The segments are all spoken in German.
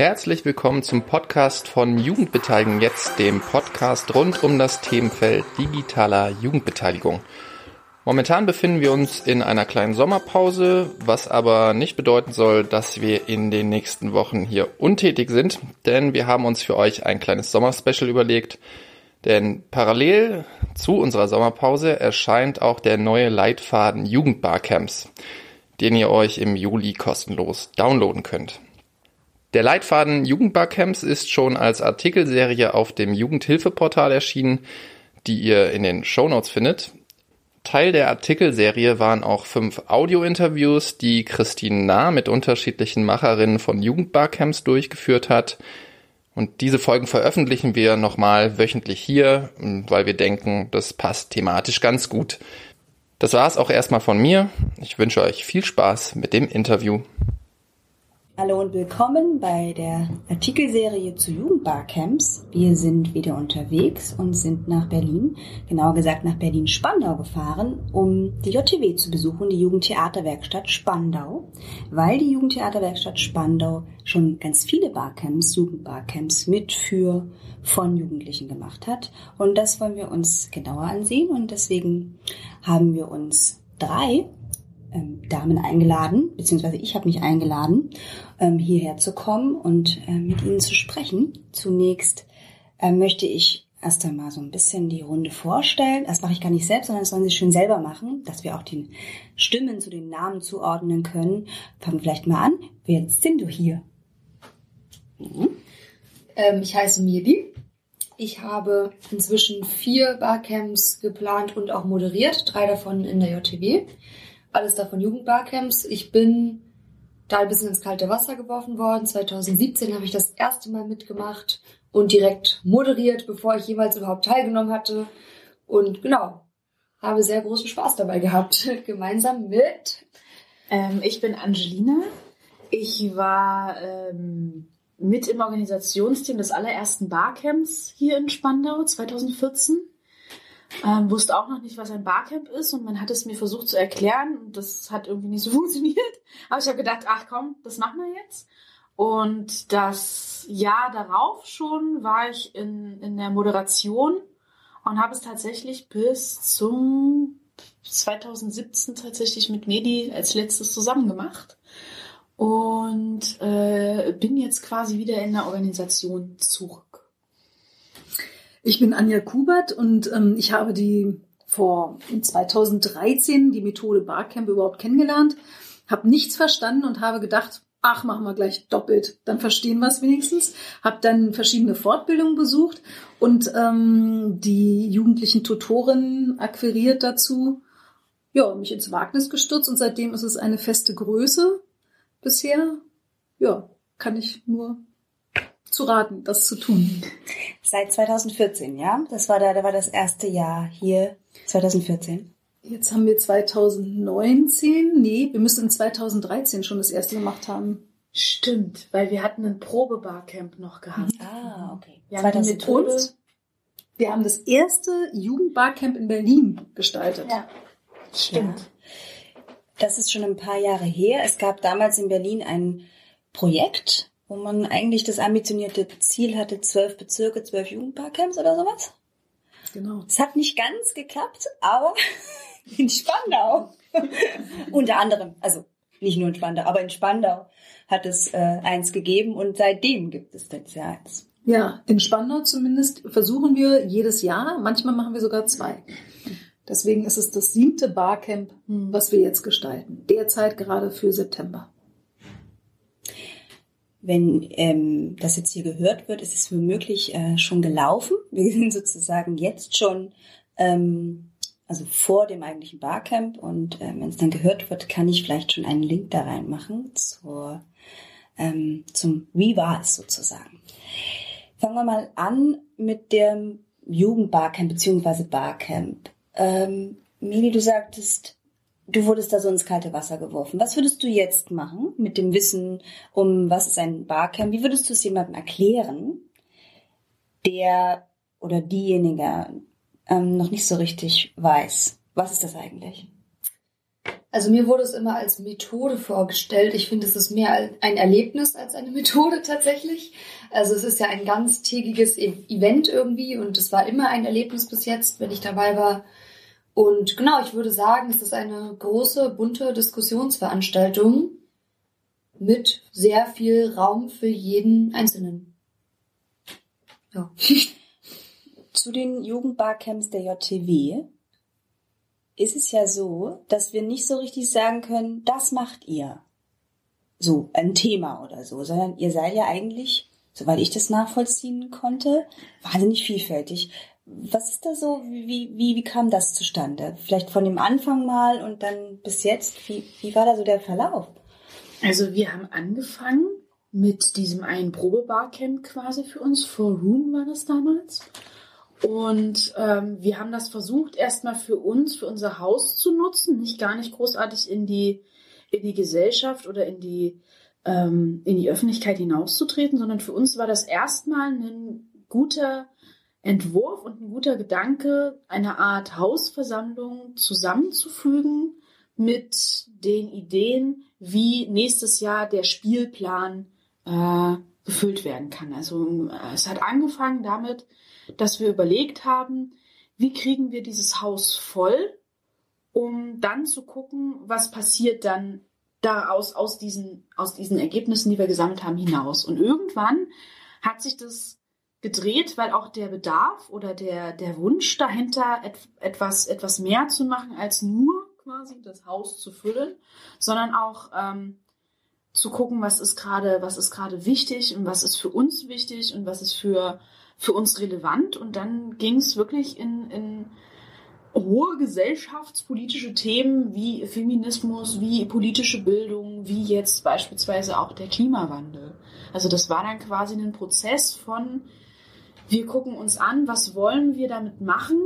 Herzlich willkommen zum Podcast von Jugendbeteiligung jetzt, dem Podcast rund um das Themenfeld digitaler Jugendbeteiligung. Momentan befinden wir uns in einer kleinen Sommerpause, was aber nicht bedeuten soll, dass wir in den nächsten Wochen hier untätig sind, denn wir haben uns für euch ein kleines Sommerspecial überlegt. Denn parallel zu unserer Sommerpause erscheint auch der neue Leitfaden Jugendbarcamps, den ihr euch im Juli kostenlos downloaden könnt. Der Leitfaden Jugendbarcamps ist schon als Artikelserie auf dem Jugendhilfeportal erschienen, die ihr in den Shownotes findet. Teil der Artikelserie waren auch fünf Audio-Interviews, die Christine Nah mit unterschiedlichen Macherinnen von Jugendbarcamps durchgeführt hat. Und diese Folgen veröffentlichen wir nochmal wöchentlich hier, weil wir denken, das passt thematisch ganz gut. Das war's auch erstmal von mir. Ich wünsche euch viel Spaß mit dem Interview. Hallo und willkommen bei der Artikelserie zu Jugendbarcamps. Wir sind wieder unterwegs und sind nach Berlin, genauer gesagt nach Berlin-Spandau gefahren, um die JTW zu besuchen, die Jugendtheaterwerkstatt Spandau, weil die Jugendtheaterwerkstatt Spandau schon ganz viele Barcamps, Jugendbarcamps mit für von Jugendlichen gemacht hat. Und das wollen wir uns genauer ansehen und deswegen haben wir uns drei ähm, Damen eingeladen, beziehungsweise ich habe mich eingeladen, ähm, hierher zu kommen und äh, mit Ihnen zu sprechen. Zunächst äh, möchte ich erst einmal so ein bisschen die Runde vorstellen. Das mache ich gar nicht selbst, sondern das sollen Sie schön selber machen, dass wir auch den Stimmen zu den Namen zuordnen können. Fangen wir vielleicht mal an. Wer sind du hier? Mhm. Ähm, ich heiße Mirdi. Ich habe inzwischen vier Barcamps geplant und auch moderiert, drei davon in der JTW alles davon Jugendbarcamps. Ich bin da ein bisschen ins kalte Wasser geworfen worden. 2017 habe ich das erste Mal mitgemacht und direkt moderiert, bevor ich jemals überhaupt teilgenommen hatte. Und genau, habe sehr großen Spaß dabei gehabt, gemeinsam mit. Ähm, ich bin Angelina. Ich war ähm, mit im Organisationsteam des allerersten Barcamps hier in Spandau 2014. Ähm, wusste auch noch nicht, was ein Barcamp ist und man hat es mir versucht zu erklären und das hat irgendwie nicht so funktioniert. Aber ich habe gedacht, ach komm, das machen wir jetzt. Und das Jahr darauf schon war ich in, in der Moderation und habe es tatsächlich bis zum 2017 tatsächlich mit Medi als letztes zusammen gemacht und äh, bin jetzt quasi wieder in der Organisation zurück. Ich bin Anja Kubert und ähm, ich habe die vor 2013 die Methode Barcamp überhaupt kennengelernt, habe nichts verstanden und habe gedacht, ach, machen wir gleich doppelt, dann verstehen wir es wenigstens. Habe dann verschiedene Fortbildungen besucht und ähm, die jugendlichen Tutorinnen akquiriert dazu, ja, mich ins Wagnis gestürzt und seitdem ist es eine feste Größe bisher. Ja, kann ich nur zu raten, das zu tun. Seit 2014, ja? Das war da, da war das erste Jahr hier, 2014. Jetzt haben wir 2019, nee, wir müssen in 2013 schon das erste gemacht haben. Stimmt, weil wir hatten ein Probebarcamp noch gehabt. Ah, okay. Wir haben, die Methode, wir haben das erste Jugendbarcamp in Berlin gestaltet. Ja, stimmt. Ja. Das ist schon ein paar Jahre her. Es gab damals in Berlin ein Projekt, wo man eigentlich das ambitionierte Ziel hatte, zwölf Bezirke, zwölf Jugendbarcamps oder sowas. Genau. Es hat nicht ganz geklappt, aber in Spandau. Unter anderem, also nicht nur in Spandau, aber in Spandau hat es äh, eins gegeben und seitdem gibt es jetzt ja eins. Ja, in Spandau zumindest versuchen wir jedes Jahr, manchmal machen wir sogar zwei. Deswegen ist es das siebte Barcamp, hm. was wir jetzt gestalten. Derzeit gerade für September wenn ähm, das jetzt hier gehört wird, ist es womöglich äh, schon gelaufen. Wir sind sozusagen jetzt schon, ähm, also vor dem eigentlichen Barcamp und äh, wenn es dann gehört wird, kann ich vielleicht schon einen Link da reinmachen zur, ähm, zum Wie war es sozusagen. Fangen wir mal an mit dem Jugendbarcamp beziehungsweise Barcamp. Ähm, Mili, du sagtest, du wurdest da so ins kalte Wasser geworfen. Was würdest du jetzt machen mit dem Wissen um, was ist ein Barcamp? Wie würdest du es jemandem erklären, der oder diejenige ähm, noch nicht so richtig weiß, was ist das eigentlich? Also mir wurde es immer als Methode vorgestellt. Ich finde, es ist mehr ein Erlebnis als eine Methode tatsächlich. Also es ist ja ein ganztägiges e- Event irgendwie und es war immer ein Erlebnis bis jetzt, wenn ich dabei war. Und genau, ich würde sagen, es ist eine große, bunte Diskussionsveranstaltung mit sehr viel Raum für jeden Einzelnen. Ja. Zu den Jugendbarcamps der JTW ist es ja so, dass wir nicht so richtig sagen können, das macht ihr. So, ein Thema oder so, sondern ihr seid ja eigentlich, soweit ich das nachvollziehen konnte, wahnsinnig vielfältig. Was ist da so, wie, wie, wie kam das zustande? Vielleicht von dem Anfang mal und dann bis jetzt, wie, wie war da so der Verlauf? Also wir haben angefangen mit diesem einen Probebarcamp quasi für uns, For Room war das damals. Und ähm, wir haben das versucht, erstmal für uns, für unser Haus zu nutzen, nicht gar nicht großartig in die, in die Gesellschaft oder in die, ähm, in die Öffentlichkeit hinauszutreten, sondern für uns war das erstmal ein guter Entwurf und ein guter Gedanke, eine Art Hausversammlung zusammenzufügen mit den Ideen, wie nächstes Jahr der Spielplan äh, gefüllt werden kann. Also äh, es hat angefangen damit, dass wir überlegt haben, wie kriegen wir dieses Haus voll, um dann zu gucken, was passiert dann daraus aus diesen, aus diesen Ergebnissen, die wir gesammelt haben, hinaus. Und irgendwann hat sich das gedreht, weil auch der Bedarf oder der, der Wunsch dahinter, et, etwas, etwas mehr zu machen, als nur quasi das Haus zu füllen, sondern auch ähm, zu gucken, was ist gerade, was ist gerade wichtig und was ist für uns wichtig und was ist für für uns relevant. Und dann ging es wirklich in, in hohe gesellschaftspolitische Themen wie Feminismus, wie politische Bildung, wie jetzt beispielsweise auch der Klimawandel. Also das war dann quasi ein Prozess von, wir gucken uns an, was wollen wir damit machen?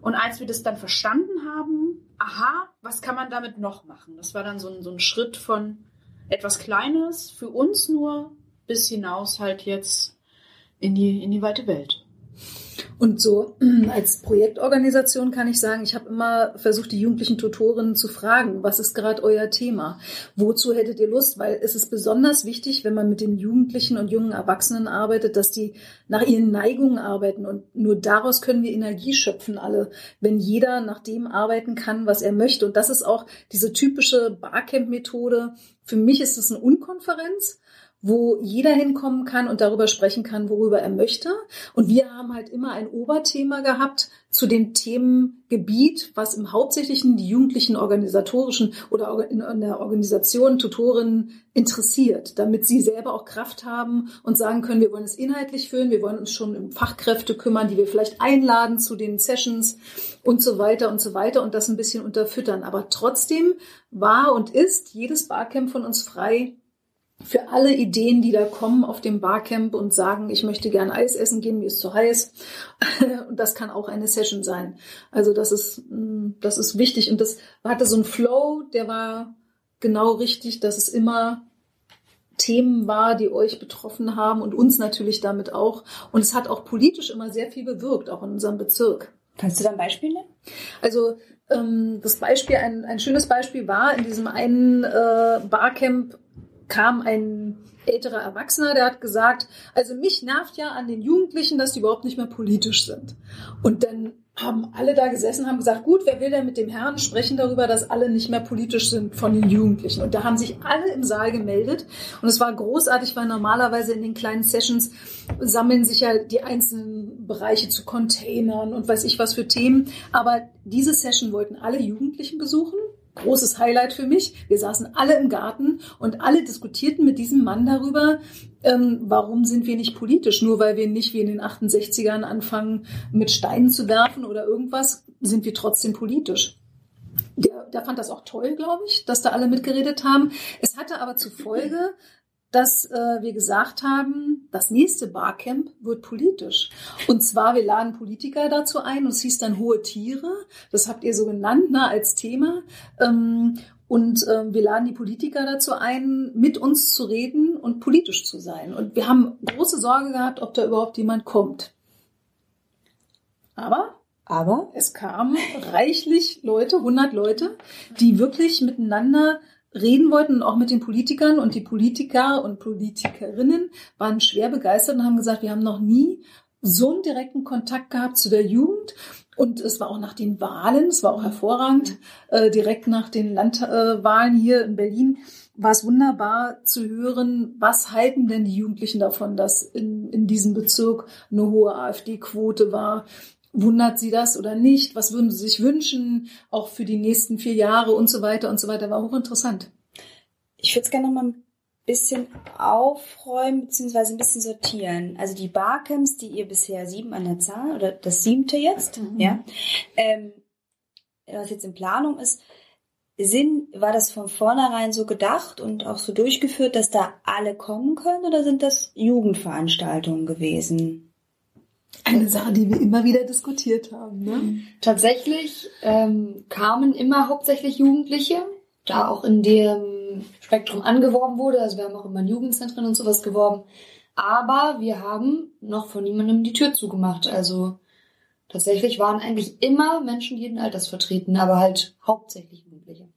Und als wir das dann verstanden haben, aha, was kann man damit noch machen? Das war dann so ein, so ein Schritt von etwas Kleines für uns nur bis hinaus halt jetzt in die, in die weite Welt. Und so als Projektorganisation kann ich sagen, ich habe immer versucht, die jugendlichen Tutorinnen zu fragen, was ist gerade euer Thema? Wozu hättet ihr Lust? Weil es ist besonders wichtig, wenn man mit den Jugendlichen und jungen Erwachsenen arbeitet, dass die nach ihren Neigungen arbeiten. Und nur daraus können wir Energie schöpfen, alle, wenn jeder nach dem arbeiten kann, was er möchte. Und das ist auch diese typische Barcamp-Methode. Für mich ist es eine Unkonferenz wo jeder hinkommen kann und darüber sprechen kann, worüber er möchte. Und wir haben halt immer ein Oberthema gehabt zu dem Themengebiet, was im Hauptsächlichen die jugendlichen organisatorischen oder in der Organisation Tutorinnen interessiert, damit sie selber auch Kraft haben und sagen können, wir wollen es inhaltlich führen, wir wollen uns schon um Fachkräfte kümmern, die wir vielleicht einladen zu den Sessions und so weiter und so weiter und das ein bisschen unterfüttern. Aber trotzdem war und ist jedes Barcamp von uns frei, für alle Ideen, die da kommen auf dem Barcamp und sagen, ich möchte gerne Eis essen gehen, mir ist zu heiß. Und das kann auch eine Session sein. Also das ist, mm, das ist wichtig. Und das hatte so ein Flow, der war genau richtig, dass es immer Themen war, die euch betroffen haben und uns natürlich damit auch. Und es hat auch politisch immer sehr viel bewirkt, auch in unserem Bezirk. Kannst du da ein Beispiel nennen? Also ähm, das Beispiel, ein, ein schönes Beispiel war in diesem einen äh, Barcamp kam ein älterer Erwachsener, der hat gesagt, also mich nervt ja an den Jugendlichen, dass die überhaupt nicht mehr politisch sind. Und dann haben alle da gesessen, haben gesagt, gut, wer will denn mit dem Herrn sprechen darüber, dass alle nicht mehr politisch sind von den Jugendlichen? Und da haben sich alle im Saal gemeldet. Und es war großartig, weil normalerweise in den kleinen Sessions sammeln sich ja die einzelnen Bereiche zu Containern und weiß ich was für Themen. Aber diese Session wollten alle Jugendlichen besuchen großes Highlight für mich. Wir saßen alle im Garten und alle diskutierten mit diesem Mann darüber, ähm, warum sind wir nicht politisch? Nur weil wir nicht wie in den 68ern anfangen, mit Steinen zu werfen oder irgendwas, sind wir trotzdem politisch. Der, der fand das auch toll, glaube ich, dass da alle mitgeredet haben. Es hatte aber zur Folge, dass äh, wir gesagt haben, das nächste Barcamp wird politisch. Und zwar, wir laden Politiker dazu ein und es hieß dann hohe Tiere. Das habt ihr so genannt ne, als Thema. Ähm, und äh, wir laden die Politiker dazu ein, mit uns zu reden und politisch zu sein. Und wir haben große Sorge gehabt, ob da überhaupt jemand kommt. Aber Aber es kamen reichlich Leute, 100 Leute, die wirklich miteinander reden wollten und auch mit den Politikern. Und die Politiker und Politikerinnen waren schwer begeistert und haben gesagt, wir haben noch nie so einen direkten Kontakt gehabt zu der Jugend. Und es war auch nach den Wahlen, es war auch hervorragend, äh, direkt nach den Landwahlen hier in Berlin war es wunderbar zu hören, was halten denn die Jugendlichen davon, dass in, in diesem Bezirk eine hohe AfD-Quote war. Wundert Sie das oder nicht? Was würden Sie sich wünschen, auch für die nächsten vier Jahre und so weiter und so weiter? War hochinteressant. Ich würde es gerne noch mal ein bisschen aufräumen beziehungsweise ein bisschen sortieren. Also die Barcamps, die ihr bisher sieben an der Zahl oder das siebte jetzt, mhm. ja, ähm, was jetzt in Planung ist, sind, war das von vornherein so gedacht und auch so durchgeführt, dass da alle kommen können oder sind das Jugendveranstaltungen gewesen? Eine Sache, die wir immer wieder diskutiert haben. Ne? Tatsächlich ähm, kamen immer hauptsächlich Jugendliche, da auch in dem Spektrum angeworben wurde. Also wir haben auch immer in Jugendzentren und sowas geworben. Aber wir haben noch von niemandem die Tür zugemacht. Also tatsächlich waren eigentlich immer Menschen jeden Alters vertreten, aber halt hauptsächlich Jugendliche.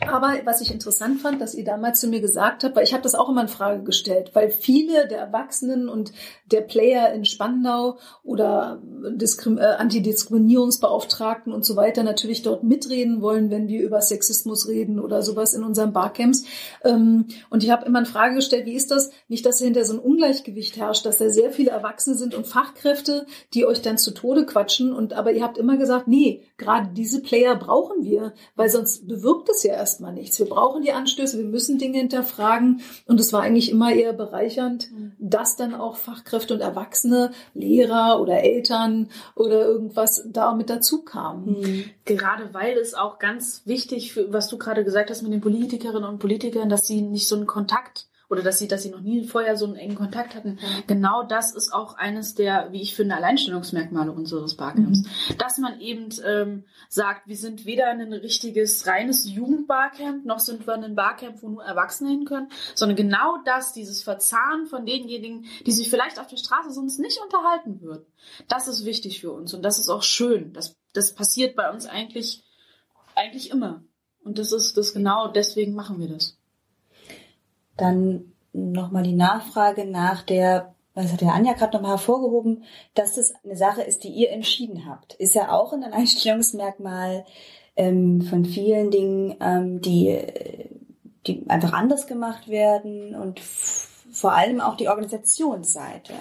Aber was ich interessant fand, dass ihr damals zu mir gesagt habt, weil ich habe das auch immer in Frage gestellt, weil viele der Erwachsenen und der Player in Spandau oder äh, Antidiskriminierungsbeauftragten und so weiter natürlich dort mitreden wollen, wenn wir über Sexismus reden oder sowas in unseren Barcamps. Ähm, und ich habe immer in Frage gestellt, wie ist das? Nicht, dass hinter so ein Ungleichgewicht herrscht, dass da sehr viele Erwachsene sind und Fachkräfte, die euch dann zu Tode quatschen. Und aber ihr habt immer gesagt, nee, gerade diese Player brauchen wir, weil sonst bewirkt es ja erstmal nichts. Wir brauchen die Anstöße, wir müssen Dinge hinterfragen. Und es war eigentlich immer eher bereichernd, mhm. dass dann auch Fachkräfte und Erwachsene, Lehrer oder Eltern oder irgendwas da mit dazu kamen. Mhm. Gerade weil es auch ganz wichtig, für, was du gerade gesagt hast mit den Politikerinnen und Politikern, dass sie nicht so einen Kontakt oder dass sie, dass sie noch nie vorher so einen engen Kontakt hatten. Genau das ist auch eines der, wie ich finde, Alleinstellungsmerkmale unseres Barcamps. Mhm. Dass man eben ähm, sagt, wir sind weder ein richtiges, reines Jugendbarcamp, noch sind wir ein Barcamp, wo nur Erwachsene hin können, sondern genau das, dieses Verzahnen von denjenigen, die sich vielleicht auf der Straße sonst nicht unterhalten würden. Das ist wichtig für uns und das ist auch schön. Das, das passiert bei uns eigentlich, eigentlich immer. Und das ist das genau deswegen machen wir das. Dann nochmal die Nachfrage nach der, was hat der Anja gerade nochmal hervorgehoben, dass das eine Sache ist, die ihr entschieden habt. Ist ja auch ein Alleinstellungsmerkmal ähm, von vielen Dingen, ähm, die, die einfach anders gemacht werden und vor allem auch die Organisationsseite,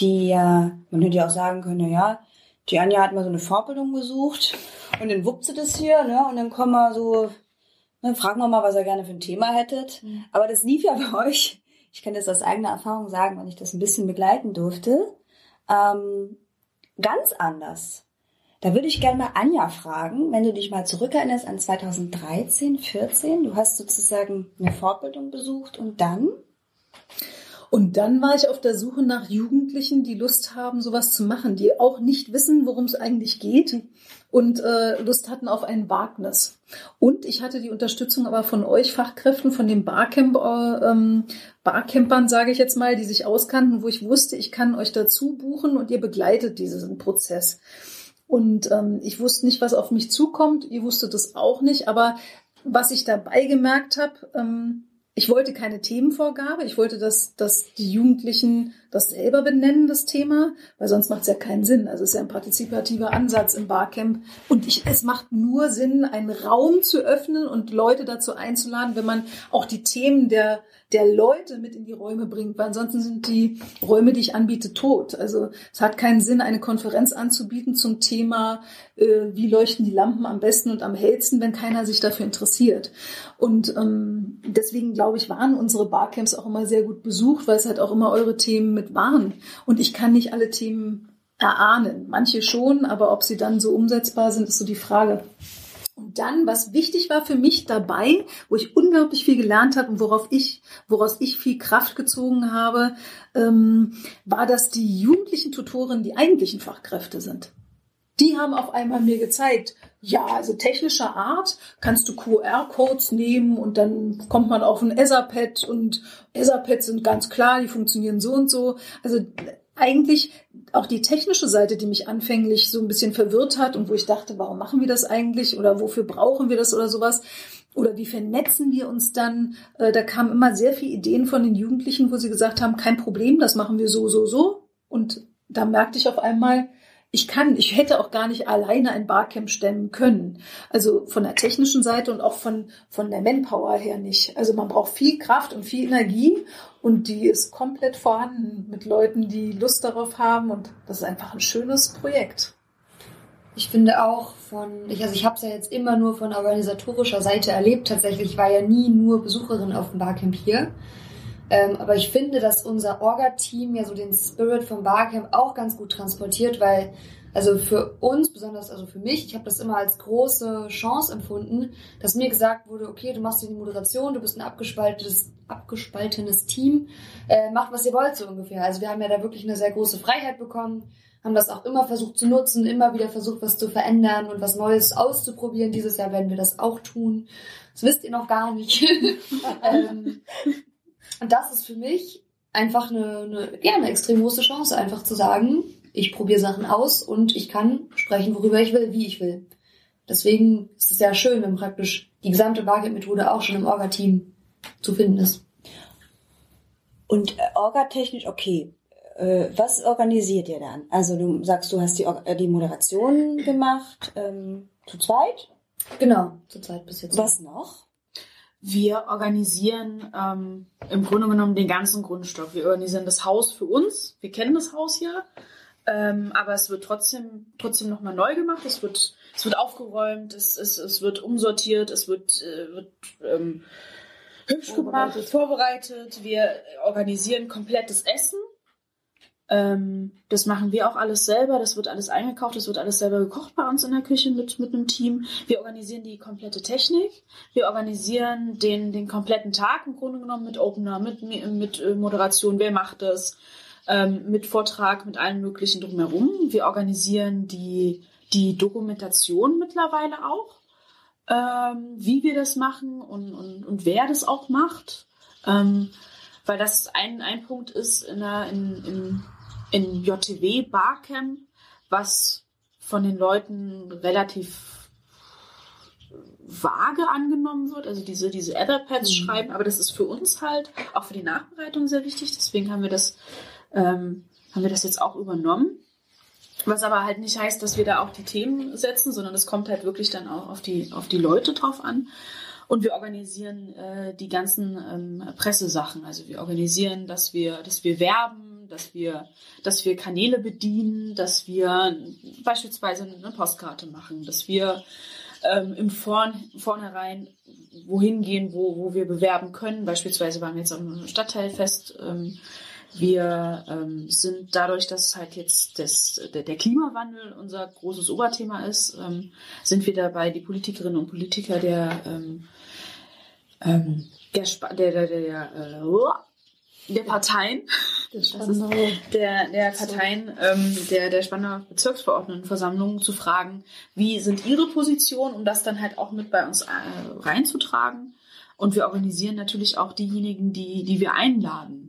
die ja, man hätte ja auch sagen können, na ja, die Anja hat mal so eine Vorbildung gesucht und dann wuppt sie das hier, ne, und dann kommen wir so dann fragen wir mal, was ihr gerne für ein Thema hättet. Mhm. Aber das lief ja bei euch. Ich kann das aus eigener Erfahrung sagen, weil ich das ein bisschen begleiten durfte. Ähm, ganz anders. Da würde ich gerne mal Anja fragen, wenn du dich mal zurückerinnerst an 2013, 14. Du hast sozusagen eine Fortbildung besucht und dann? Und dann war ich auf der Suche nach Jugendlichen, die Lust haben, sowas zu machen, die auch nicht wissen, worum es eigentlich geht und äh, Lust hatten auf ein Wagnis. Und ich hatte die Unterstützung aber von euch Fachkräften, von den Barcamp, äh, ähm, Barcampern, sage ich jetzt mal, die sich auskannten, wo ich wusste, ich kann euch dazu buchen und ihr begleitet diesen Prozess. Und ähm, ich wusste nicht, was auf mich zukommt. Ihr wusstet das auch nicht. Aber was ich dabei gemerkt habe, ähm, ich wollte keine Themenvorgabe. Ich wollte, dass, dass die Jugendlichen das selber benennen, das Thema, weil sonst macht es ja keinen Sinn. Also es ist ja ein partizipativer Ansatz im Barcamp. Und ich, es macht nur Sinn, einen Raum zu öffnen und Leute dazu einzuladen, wenn man auch die Themen der, der Leute mit in die Räume bringt, weil ansonsten sind die Räume, die ich anbiete, tot. Also es hat keinen Sinn, eine Konferenz anzubieten zum Thema, äh, wie leuchten die Lampen am besten und am hellsten, wenn keiner sich dafür interessiert. Und ähm, deswegen glaube ich, waren unsere Barcamps auch immer sehr gut besucht, weil es halt auch immer eure Themen mit waren. Und ich kann nicht alle Themen erahnen. Manche schon, aber ob sie dann so umsetzbar sind, ist so die Frage. Und dann, was wichtig war für mich dabei, wo ich unglaublich viel gelernt habe und worauf ich, woraus ich viel Kraft gezogen habe, ähm, war, dass die jugendlichen Tutoren die eigentlichen Fachkräfte sind. Die haben auf einmal mir gezeigt, ja, also technischer Art kannst du QR-Codes nehmen und dann kommt man auf ein Etherpad und Etherpads sind ganz klar, die funktionieren so und so. Also eigentlich auch die technische Seite, die mich anfänglich so ein bisschen verwirrt hat und wo ich dachte, warum machen wir das eigentlich oder wofür brauchen wir das oder sowas, oder wie vernetzen wir uns dann? Äh, da kamen immer sehr viele Ideen von den Jugendlichen, wo sie gesagt haben, kein Problem, das machen wir so, so, so. Und da merkte ich auf einmal, ich kann, ich hätte auch gar nicht alleine ein Barcamp stemmen können. Also von der technischen Seite und auch von, von der Manpower her nicht. Also man braucht viel Kraft und viel Energie und die ist komplett vorhanden mit Leuten, die Lust darauf haben und das ist einfach ein schönes Projekt. Ich finde auch von, ich, also ich habe es ja jetzt immer nur von organisatorischer Seite erlebt. Tatsächlich ich war ja nie nur Besucherin auf dem Barcamp hier. Ähm, aber ich finde, dass unser Orga-Team ja so den Spirit vom Barcamp auch ganz gut transportiert, weil also für uns, besonders also für mich, ich habe das immer als große Chance empfunden, dass mir gesagt wurde, okay, du machst die Moderation, du bist ein abgespaltenes, abgespaltenes Team, äh, macht was ihr wollt so ungefähr. Also wir haben ja da wirklich eine sehr große Freiheit bekommen haben das auch immer versucht zu nutzen, immer wieder versucht, was zu verändern und was Neues auszuprobieren. Dieses Jahr werden wir das auch tun. Das wisst ihr noch gar nicht. ähm, und das ist für mich einfach eine, eine, ja, eine extrem große Chance, einfach zu sagen, ich probiere Sachen aus und ich kann sprechen, worüber ich will, wie ich will. Deswegen ist es sehr schön, wenn praktisch die gesamte Bargeld-Methode auch schon im Orga-Team zu finden ist. Und äh, Orga-technisch, okay, äh, was organisiert ihr dann? Also du sagst, du hast die, äh, die Moderation gemacht, ähm, zu zweit? Genau, zu zweit bis jetzt. Was noch? Wir organisieren ähm, im Grunde genommen den ganzen Grundstock. Wir organisieren das Haus für uns. Wir kennen das Haus ja. Ähm, aber es wird trotzdem, trotzdem nochmal neu gemacht. Es wird, es wird aufgeräumt, es, es, es wird umsortiert, es wird, äh, wird ähm, hübsch vorbereitet. gemacht, vorbereitet. Wir organisieren komplettes Essen. Ähm, das machen wir auch alles selber. Das wird alles eingekauft, das wird alles selber gekocht bei uns in der Küche mit, mit einem Team. Wir organisieren die komplette Technik. Wir organisieren den, den kompletten Tag im Grunde genommen mit Opener, mit, mit Moderation. Wer macht das? Ähm, mit Vortrag, mit allen möglichen drumherum. Wir organisieren die, die Dokumentation mittlerweile auch, ähm, wie wir das machen und, und, und wer das auch macht. Ähm, weil das ein, ein Punkt ist in, der, in, in in JTW Barcamp, was von den Leuten relativ vage angenommen wird, also diese, diese Etherpads mhm. schreiben, aber das ist für uns halt auch für die Nachbereitung sehr wichtig, deswegen haben wir das, ähm, haben wir das jetzt auch übernommen. Was aber halt nicht heißt, dass wir da auch die Themen setzen, sondern es kommt halt wirklich dann auch auf die, auf die Leute drauf an. Und wir organisieren äh, die ganzen ähm, Pressesachen. Also wir organisieren, dass wir, dass wir werben, dass wir, dass wir Kanäle bedienen, dass wir beispielsweise eine Postkarte machen, dass wir ähm, im Vorn, Vornherein wohin gehen, wo, wo wir bewerben können. Beispielsweise waren wir jetzt am Stadtteilfest. Ähm, wir ähm, sind dadurch, dass halt jetzt das, der, der Klimawandel unser großes Oberthema ist, ähm, sind wir dabei, die Politikerinnen und Politiker der, ähm, ähm, der, der, der, der, der, äh, der Parteien, der, der Parteien ähm, der, der Spandauer Bezirksverordnetenversammlung zu fragen, wie sind ihre Positionen, um das dann halt auch mit bei uns äh, reinzutragen. Und wir organisieren natürlich auch diejenigen, die, die wir einladen.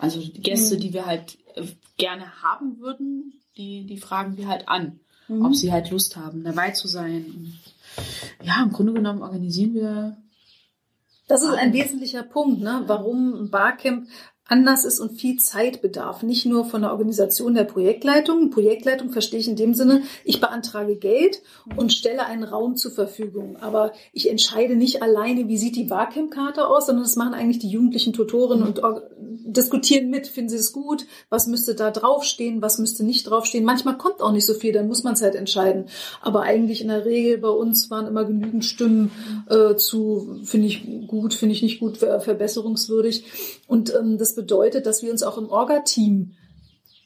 Also die Gäste, mhm. die wir halt äh, gerne haben würden, die, die fragen wir halt an, mhm. ob sie halt Lust haben, dabei zu sein. Und ja, im Grunde genommen organisieren wir das ist ein wesentlicher Punkt, ne? warum ein Barcamp anders ist und viel Zeit bedarf. Nicht nur von der Organisation der Projektleitung. Projektleitung verstehe ich in dem Sinne, ich beantrage Geld und stelle einen Raum zur Verfügung. Aber ich entscheide nicht alleine, wie sieht die Barcamp-Karte aus, sondern das machen eigentlich die jugendlichen Tutoren und diskutieren mit, finden sie es gut, was müsste da draufstehen, was müsste nicht draufstehen. Manchmal kommt auch nicht so viel, dann muss man es halt entscheiden. Aber eigentlich in der Regel bei uns waren immer genügend Stimmen äh, zu, finde ich gut, finde ich nicht gut, verbesserungswürdig. Und ähm, das bedeutet, dass wir uns auch im Orga-Team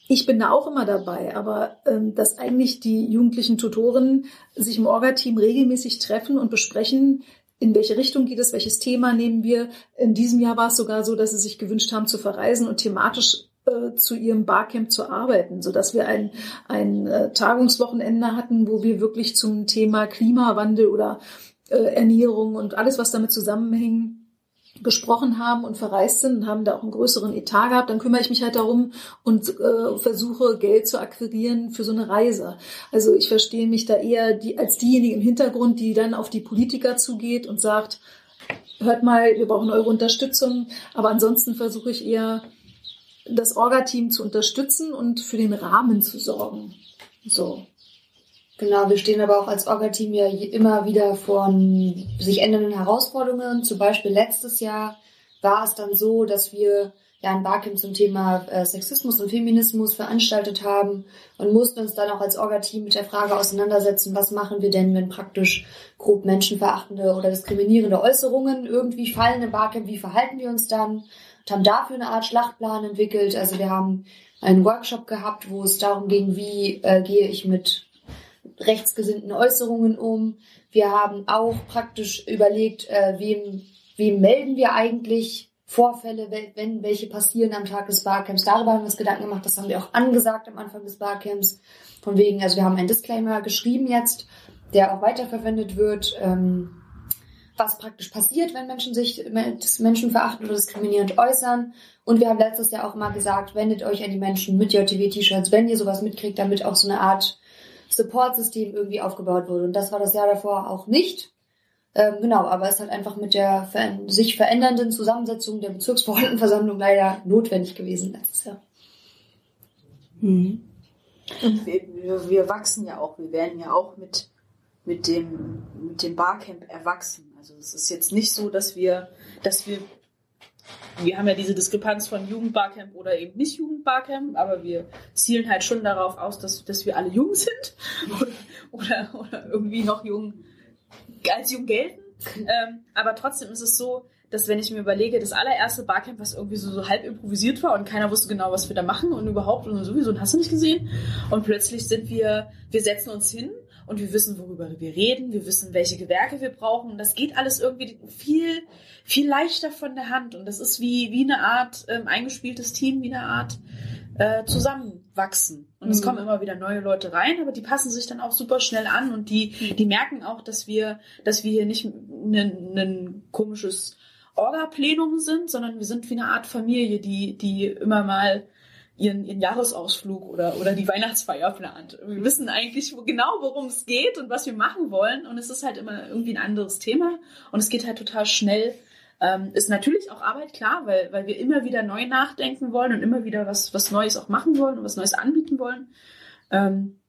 ich bin da auch immer dabei, aber ähm, dass eigentlich die jugendlichen Tutoren sich im Orga-Team regelmäßig treffen und besprechen, in welche Richtung geht es, welches Thema nehmen wir. In diesem Jahr war es sogar so, dass sie sich gewünscht haben zu verreisen und thematisch äh, zu ihrem Barcamp zu arbeiten, so dass wir ein, ein äh, Tagungswochenende hatten, wo wir wirklich zum Thema Klimawandel oder äh, Ernährung und alles, was damit zusammenhängt, gesprochen haben und verreist sind und haben da auch einen größeren Etat gehabt, dann kümmere ich mich halt darum und äh, versuche Geld zu akquirieren für so eine Reise. Also ich verstehe mich da eher die, als diejenige im Hintergrund, die dann auf die Politiker zugeht und sagt, hört mal, wir brauchen eure Unterstützung. Aber ansonsten versuche ich eher das Orga-Team zu unterstützen und für den Rahmen zu sorgen. So. Genau, wir stehen aber auch als Orga-Team ja immer wieder vor sich ändernden Herausforderungen. Zum Beispiel letztes Jahr war es dann so, dass wir ja ein Barcamp zum Thema äh, Sexismus und Feminismus veranstaltet haben und mussten uns dann auch als Orga-Team mit der Frage auseinandersetzen, was machen wir denn, wenn praktisch grob menschenverachtende oder diskriminierende Äußerungen irgendwie fallen im Barcamp, wie verhalten wir uns dann? Und haben dafür eine Art Schlachtplan entwickelt. Also wir haben einen Workshop gehabt, wo es darum ging, wie äh, gehe ich mit rechtsgesinnten Äußerungen um. Wir haben auch praktisch überlegt, äh, wem, wem melden wir eigentlich Vorfälle, wenn welche passieren am Tag des Barcamps. Darüber haben wir uns Gedanken gemacht. Das haben wir auch angesagt am Anfang des Barcamps. Von wegen, also wir haben einen Disclaimer geschrieben jetzt, der auch weiterverwendet wird, ähm, was praktisch passiert, wenn Menschen sich Menschen verachten oder diskriminierend äußern. Und wir haben letztes Jahr auch mal gesagt, wendet euch an die Menschen mit JTW-T-Shirts, wenn ihr sowas mitkriegt, damit auch so eine Art Support-System irgendwie aufgebaut wurde. Und das war das Jahr davor auch nicht. Ähm, genau, aber es hat einfach mit der ver sich verändernden Zusammensetzung der Bezirksverwaltenversammlung leider notwendig gewesen letztes Jahr. Mhm. Wir, wir, wir, wachsen ja auch, wir werden ja auch mit, mit, dem, mit dem Barcamp erwachsen. Also es ist jetzt nicht so, dass wir, dass wir wir haben ja diese Diskrepanz von Jugendbarcamp oder eben nicht Jugendbarcamp, aber wir zielen halt schon darauf aus, dass, dass wir alle jung sind oder, oder, oder irgendwie noch jung als jung gelten. Ähm, aber trotzdem ist es so, dass wenn ich mir überlege, das allererste Barcamp, was irgendwie so, so halb improvisiert war und keiner wusste genau, was wir da machen und überhaupt und sowieso und hast du nicht gesehen. Und plötzlich sind wir, wir setzen uns hin und wir wissen, worüber wir reden, wir wissen, welche Gewerke wir brauchen. Und das geht alles irgendwie viel, viel leichter von der Hand. Und das ist wie, wie eine Art ähm, eingespieltes Team, wie eine Art äh, zusammenwachsen. Und es mhm. kommen immer wieder neue Leute rein, aber die passen sich dann auch super schnell an und die, die merken auch, dass wir, dass wir hier nicht ein komisches Orga-Plenum sind, sondern wir sind wie eine Art Familie, die, die immer mal ihren, ihren Jahresausflug oder, oder die Weihnachtsfeier plant. Wir wissen eigentlich genau, worum es geht und was wir machen wollen. Und es ist halt immer irgendwie ein anderes Thema. Und es geht halt total schnell. Ähm, ist natürlich auch Arbeit, klar, weil, weil wir immer wieder neu nachdenken wollen und immer wieder was, was Neues auch machen wollen und was Neues anbieten wollen. Ähm,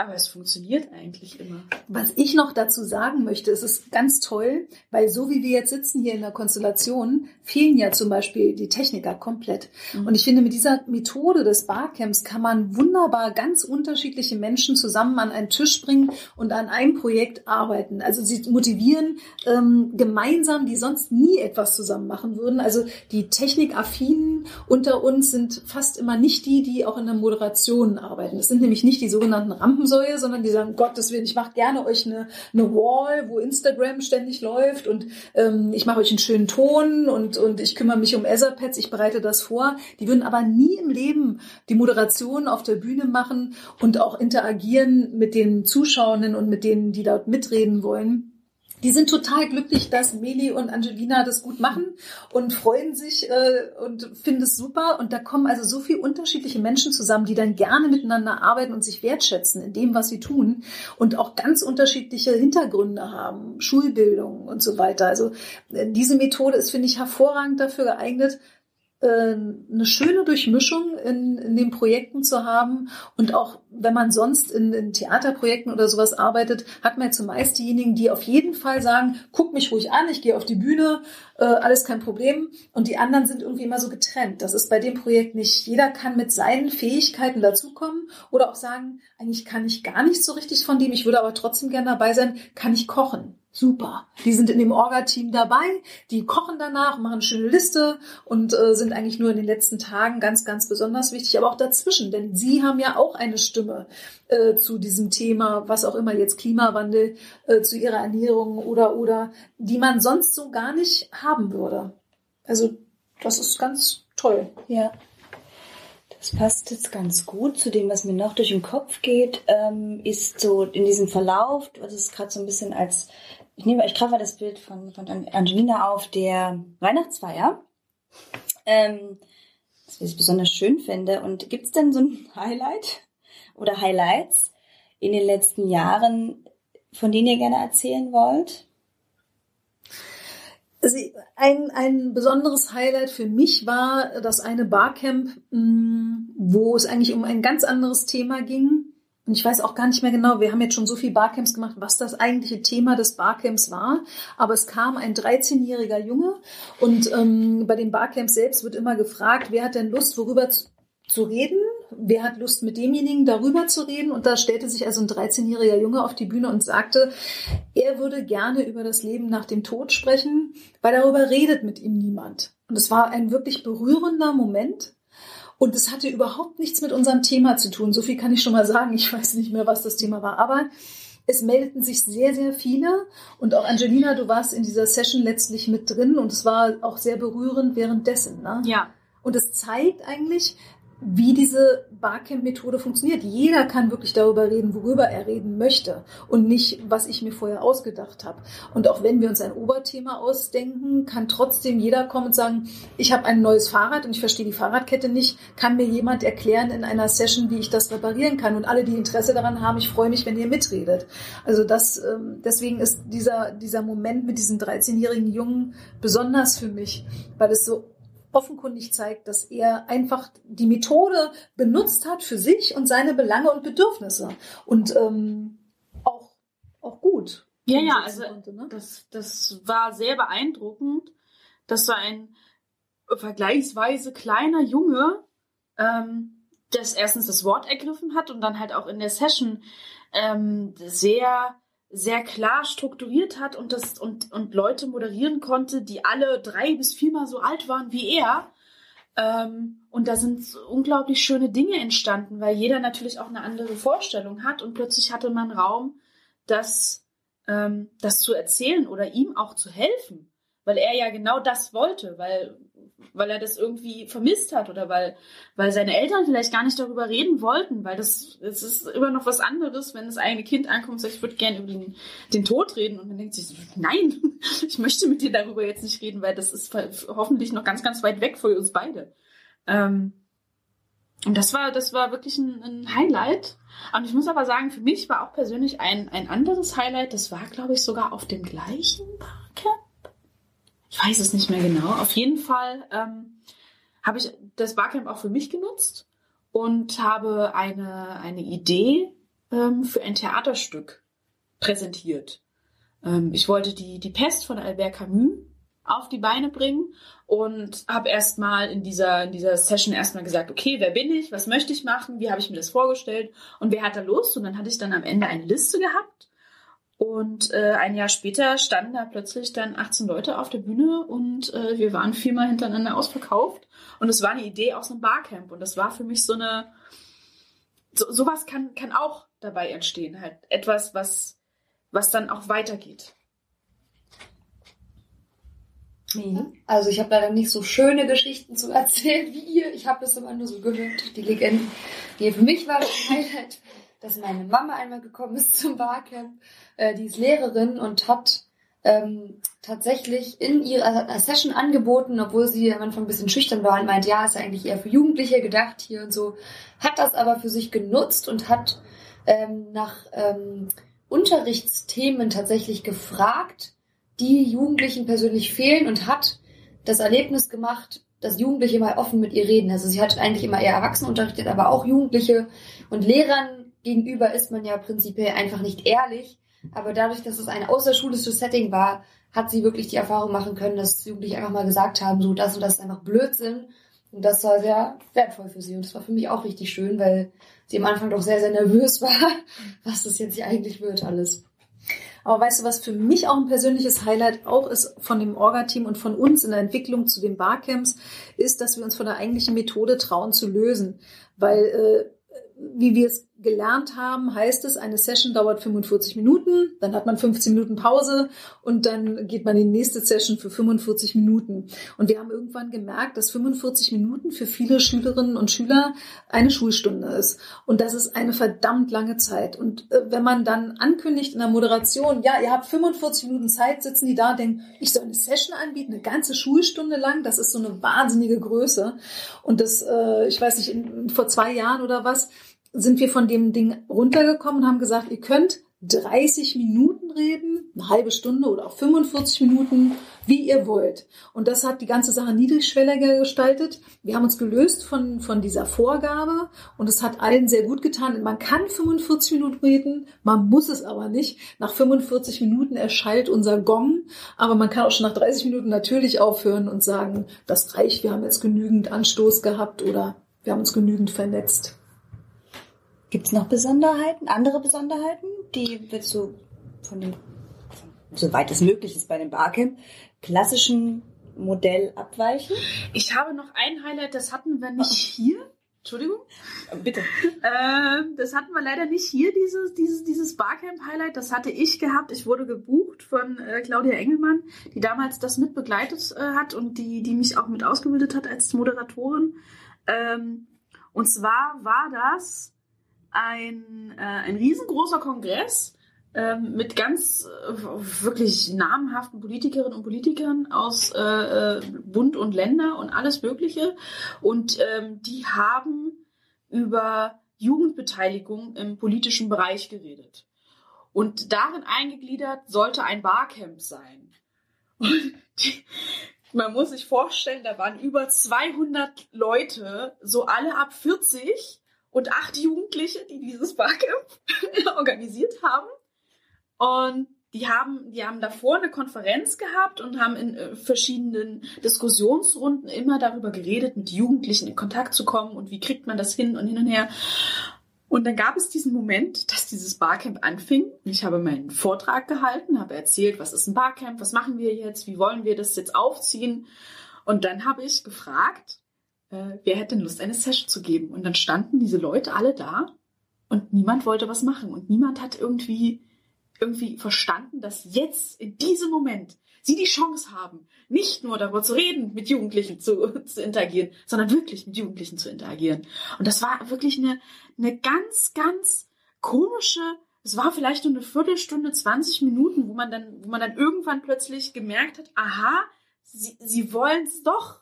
aber es funktioniert eigentlich immer. Was ich noch dazu sagen möchte, es ist ganz toll, weil so wie wir jetzt sitzen hier in der Konstellation, fehlen ja zum Beispiel die Techniker komplett. Mhm. Und ich finde, mit dieser Methode des Barcamps kann man wunderbar ganz unterschiedliche Menschen zusammen an einen Tisch bringen und an einem Projekt arbeiten. Also sie motivieren ähm, gemeinsam, die sonst nie etwas zusammen machen würden. Also die Technikaffinen unter uns sind fast immer nicht die, die auch in der Moderation arbeiten. Das sind nämlich nicht die sogenannten Rampen Rampensäue, sondern die sagen, Gottes Willen, ich mache gerne euch eine, eine Wall, wo Instagram ständig läuft und ähm, ich mache euch einen schönen Ton und, und ich kümmere mich um Etherpads, ich bereite das vor. Die würden aber nie im Leben die Moderation auf der Bühne machen und auch interagieren mit den Zuschauenden und mit denen, die dort mitreden wollen. Die sind total glücklich, dass Meli und Angelina das gut machen und freuen sich äh, und finden es super. Und da kommen also so viele unterschiedliche Menschen zusammen, die dann gerne miteinander arbeiten und sich wertschätzen in dem, was sie tun und auch ganz unterschiedliche Hintergründe haben, Schulbildung und so weiter. Also äh, diese Methode ist, finde ich, hervorragend dafür geeignet, eine schöne Durchmischung in, in den Projekten zu haben. Und auch wenn man sonst in, in Theaterprojekten oder sowas arbeitet, hat man ja zumeist diejenigen, die auf jeden Fall sagen, guck mich ruhig an, ich gehe auf die Bühne, äh, alles kein Problem. Und die anderen sind irgendwie immer so getrennt. Das ist bei dem Projekt nicht. Jeder kann mit seinen Fähigkeiten dazukommen oder auch sagen, eigentlich kann ich gar nicht so richtig von dem, ich würde aber trotzdem gerne dabei sein, kann ich kochen. Super. Die sind in dem Orga-Team dabei, die kochen danach, machen eine schöne Liste und äh, sind eigentlich nur in den letzten Tagen ganz, ganz besonders wichtig, aber auch dazwischen, denn sie haben ja auch eine Stimme äh, zu diesem Thema, was auch immer jetzt Klimawandel, äh, zu ihrer Ernährung oder, oder, die man sonst so gar nicht haben würde. Also, das ist ganz toll. Ja. Das passt jetzt ganz gut zu dem, was mir noch durch den Kopf geht, ähm, ist so in diesem Verlauf, was es gerade so ein bisschen als ich nehme, ich greife das Bild von, von Angelina auf der Weihnachtsfeier. Ähm, das ich besonders schön finde. Und gibt es denn so ein Highlight oder Highlights in den letzten Jahren, von denen ihr gerne erzählen wollt? Also ein, ein besonderes Highlight für mich war das eine Barcamp, mm, wo es eigentlich um ein ganz anderes Thema ging. Und ich weiß auch gar nicht mehr genau, wir haben jetzt schon so viel Barcamps gemacht, was das eigentliche Thema des Barcamps war. Aber es kam ein 13-jähriger Junge und ähm, bei den Barcamps selbst wird immer gefragt, wer hat denn Lust, worüber zu, zu reden? wer hat Lust mit demjenigen darüber zu reden? Und da stellte sich also ein 13-jähriger Junge auf die Bühne und sagte, er würde gerne über das Leben nach dem Tod sprechen, weil darüber redet mit ihm niemand. Und es war ein wirklich berührender Moment. Und es hatte überhaupt nichts mit unserem Thema zu tun. So viel kann ich schon mal sagen. Ich weiß nicht mehr, was das Thema war. Aber es meldeten sich sehr, sehr viele. Und auch Angelina, du warst in dieser Session letztlich mit drin. Und es war auch sehr berührend währenddessen. Ne? Ja. Und es zeigt eigentlich, wie diese Barcamp-Methode funktioniert. Jeder kann wirklich darüber reden, worüber er reden möchte und nicht, was ich mir vorher ausgedacht habe. Und auch wenn wir uns ein Oberthema ausdenken, kann trotzdem jeder kommen und sagen, ich habe ein neues Fahrrad und ich verstehe die Fahrradkette nicht. Kann mir jemand erklären in einer Session, wie ich das reparieren kann? Und alle, die Interesse daran haben, ich freue mich, wenn ihr mitredet. Also das, ähm, deswegen ist dieser, dieser Moment mit diesen 13-jährigen Jungen besonders für mich, weil es so offenkundig zeigt, dass er einfach die Methode benutzt hat für sich und seine Belange und Bedürfnisse. Und ähm, auch, auch gut. Ja, ja, also konnte, ne? das, das war sehr beeindruckend, dass so ein vergleichsweise kleiner Junge ähm, das erstens das Wort ergriffen hat und dann halt auch in der Session ähm, sehr sehr klar strukturiert hat und das und, und Leute moderieren konnte, die alle drei bis viermal so alt waren wie er. Ähm, und da sind unglaublich schöne Dinge entstanden, weil jeder natürlich auch eine andere Vorstellung hat und plötzlich hatte man Raum, das, ähm, das zu erzählen oder ihm auch zu helfen, weil er ja genau das wollte, weil weil er das irgendwie vermisst hat oder weil, weil seine Eltern vielleicht gar nicht darüber reden wollten, weil das, es ist immer noch was anderes, wenn das eigene Kind ankommt und sagt, ich würde gerne über den, den Tod reden und dann denkt sich, nein, ich möchte mit dir darüber jetzt nicht reden, weil das ist hoffentlich noch ganz, ganz weit weg für uns beide. Ähm, und das war, das war wirklich ein, ein, Highlight. Und ich muss aber sagen, für mich war auch persönlich ein, ein anderes Highlight. Das war, glaube ich, sogar auf dem gleichen Barcamp. Ich weiß es nicht mehr genau. Auf jeden Fall ähm, habe ich das Barcamp auch für mich genutzt und habe eine, eine Idee ähm, für ein Theaterstück präsentiert. Ähm, ich wollte die, die Pest von Albert Camus auf die Beine bringen und habe erstmal in dieser, in dieser Session erstmal gesagt, okay, wer bin ich, was möchte ich machen, wie habe ich mir das vorgestellt und wer hat da Lust und dann hatte ich dann am Ende eine Liste gehabt und äh, ein Jahr später standen da plötzlich dann 18 Leute auf der Bühne und äh, wir waren viermal hintereinander ausverkauft. Und es war eine Idee aus einem Barcamp. Und das war für mich so eine, so, sowas kann, kann auch dabei entstehen. Halt etwas, was, was dann auch weitergeht. Also ich habe leider nicht so schöne Geschichten zu erzählen wie ihr. Ich habe es immer nur so gehört, die Legenden. Nee, für mich war das Highlight dass meine Mama einmal gekommen ist zum Barcamp. Äh, die ist Lehrerin und hat ähm, tatsächlich in ihrer Session angeboten, obwohl sie am Anfang ein bisschen schüchtern war und meint, ja, ist ja eigentlich eher für Jugendliche gedacht hier und so, hat das aber für sich genutzt und hat ähm, nach ähm, Unterrichtsthemen tatsächlich gefragt, die Jugendlichen persönlich fehlen und hat das Erlebnis gemacht, dass Jugendliche mal offen mit ihr reden. Also sie hat eigentlich immer eher Erwachsene unterrichtet, aber auch Jugendliche und Lehrern gegenüber ist man ja prinzipiell einfach nicht ehrlich. Aber dadurch, dass es ein außerschulisches Setting war, hat sie wirklich die Erfahrung machen können, dass Jugendliche einfach mal gesagt haben, so das und das ist einfach Blödsinn. Und das war sehr wertvoll für sie. Und das war für mich auch richtig schön, weil sie am Anfang doch sehr, sehr nervös war, was das jetzt hier eigentlich wird alles. Aber weißt du, was für mich auch ein persönliches Highlight auch ist von dem Orga-Team und von uns in der Entwicklung zu den Barcamps, ist, dass wir uns von der eigentlichen Methode trauen zu lösen. Weil, äh, wie wir es gelernt haben, heißt es, eine Session dauert 45 Minuten, dann hat man 15 Minuten Pause und dann geht man in die nächste Session für 45 Minuten. Und wir haben irgendwann gemerkt, dass 45 Minuten für viele Schülerinnen und Schüler eine Schulstunde ist. Und das ist eine verdammt lange Zeit. Und äh, wenn man dann ankündigt in der Moderation, ja, ihr habt 45 Minuten Zeit, sitzen die da und denken, ich soll eine Session anbieten, eine ganze Schulstunde lang, das ist so eine wahnsinnige Größe. Und das, äh, ich weiß nicht, vor zwei Jahren oder was, sind wir von dem Ding runtergekommen und haben gesagt, ihr könnt 30 Minuten reden, eine halbe Stunde oder auch 45 Minuten, wie ihr wollt. Und das hat die ganze Sache niedrigschwelliger gestaltet. Wir haben uns gelöst von, von dieser Vorgabe und es hat allen sehr gut getan. Man kann 45 Minuten reden, man muss es aber nicht. Nach 45 Minuten erschallt unser Gong, aber man kann auch schon nach 30 Minuten natürlich aufhören und sagen, das reicht, wir haben jetzt genügend Anstoß gehabt oder wir haben uns genügend vernetzt. Gibt es noch Besonderheiten, andere Besonderheiten, die willst du von dem, soweit es möglich ist bei dem Barcamp, klassischen Modell abweichen? Ich habe noch ein Highlight, das hatten wir nicht hier. Entschuldigung? Bitte. Ähm, das hatten wir leider nicht hier, dieses, dieses, dieses Barcamp-Highlight. Das hatte ich gehabt. Ich wurde gebucht von äh, Claudia Engelmann, die damals das mit begleitet äh, hat und die, die mich auch mit ausgebildet hat als Moderatorin. Ähm, und zwar war das ein, äh, ein riesengroßer Kongress ähm, mit ganz äh, wirklich namhaften Politikerinnen und Politikern aus äh, äh, Bund und Länder und alles Mögliche. Und ähm, die haben über Jugendbeteiligung im politischen Bereich geredet. Und darin eingegliedert sollte ein Barcamp sein. Und die, man muss sich vorstellen, da waren über 200 Leute, so alle ab 40 und acht Jugendliche, die dieses Barcamp organisiert haben. Und die haben, die haben davor eine Konferenz gehabt und haben in äh, verschiedenen Diskussionsrunden immer darüber geredet, mit Jugendlichen in Kontakt zu kommen und wie kriegt man das hin und hin und her. Und dann gab es diesen Moment, dass dieses Barcamp anfing. Ich habe meinen Vortrag gehalten, habe erzählt, was ist ein Barcamp, was machen wir jetzt, wie wollen wir das jetzt aufziehen. Und dann habe ich gefragt, äh, wer hätte Lust, eine Session zu geben? Und dann standen diese Leute alle da und niemand wollte was machen und niemand hat irgendwie, irgendwie verstanden, dass jetzt in diesem Moment sie die Chance haben, nicht nur darüber zu reden, mit Jugendlichen zu, zu interagieren, sondern wirklich mit Jugendlichen zu interagieren. Und das war wirklich eine, eine ganz, ganz komische, es war vielleicht nur eine Viertelstunde, 20 Minuten, wo man dann, wo man dann irgendwann plötzlich gemerkt hat, aha, sie, sie wollen es doch.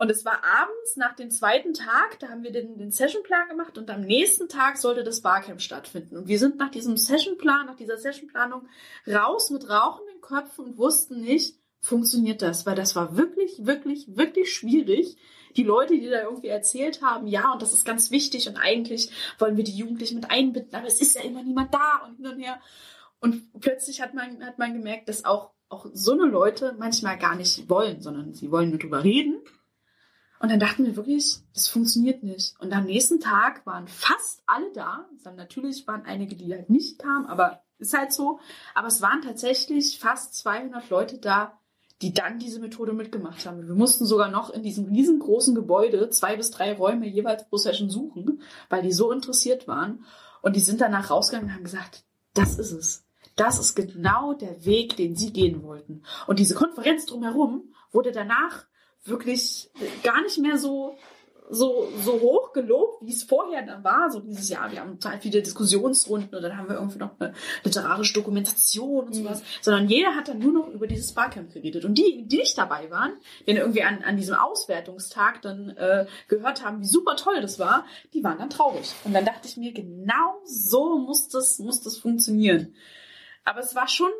Und es war abends nach dem zweiten Tag, da haben wir den, den Sessionplan gemacht und am nächsten Tag sollte das Barcamp stattfinden. Und wir sind nach diesem Sessionplan, nach dieser Sessionplanung raus mit rauchenden Köpfen und wussten nicht, funktioniert das? Weil das war wirklich, wirklich, wirklich schwierig. Die Leute, die da irgendwie erzählt haben, ja, und das ist ganz wichtig und eigentlich wollen wir die Jugendlichen mit einbinden, aber es ist ja immer niemand da und hin und her. Und plötzlich hat man, hat man gemerkt, dass auch, auch so eine Leute manchmal gar nicht wollen, sondern sie wollen nur drüber reden und dann dachten wir wirklich, das funktioniert nicht. Und am nächsten Tag waren fast alle da. Dann natürlich waren einige, die halt nicht kamen, aber ist halt so. Aber es waren tatsächlich fast 200 Leute da, die dann diese Methode mitgemacht haben. Wir mussten sogar noch in diesem riesengroßen Gebäude zwei bis drei Räume jeweils pro Session suchen, weil die so interessiert waren. Und die sind danach rausgegangen und haben gesagt, das ist es. Das ist genau der Weg, den sie gehen wollten. Und diese Konferenz drumherum wurde danach wirklich gar nicht mehr so so, so hoch gelobt, wie es vorher dann war. So dieses Jahr, wir haben total viele Diskussionsrunden und dann haben wir irgendwie noch eine literarische Dokumentation und sowas. Mhm. Sondern jeder hat dann nur noch über dieses Barcamp geredet. Und die, die nicht dabei waren, die dann irgendwie an, an diesem Auswertungstag dann äh, gehört haben, wie super toll das war, die waren dann traurig. Und dann dachte ich mir, genau so muss das, muss das funktionieren. Aber es war schon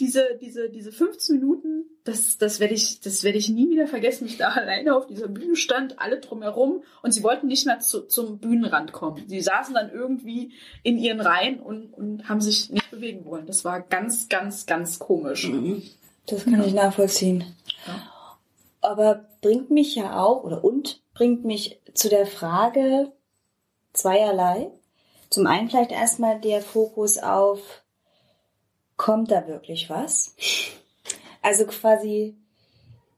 diese, diese, diese 15 Minuten, das, das werde ich, das werde ich nie wieder vergessen, ich da alleine auf dieser Bühne stand, alle drumherum und sie wollten nicht mehr zu, zum Bühnenrand kommen. Sie saßen dann irgendwie in ihren Reihen und, und haben sich nicht bewegen wollen. Das war ganz, ganz, ganz komisch. Mhm. Das kann ich nachvollziehen. Ja. Aber bringt mich ja auch, oder und bringt mich zu der Frage zweierlei. Zum einen vielleicht erstmal der Fokus auf kommt da wirklich was? Also quasi,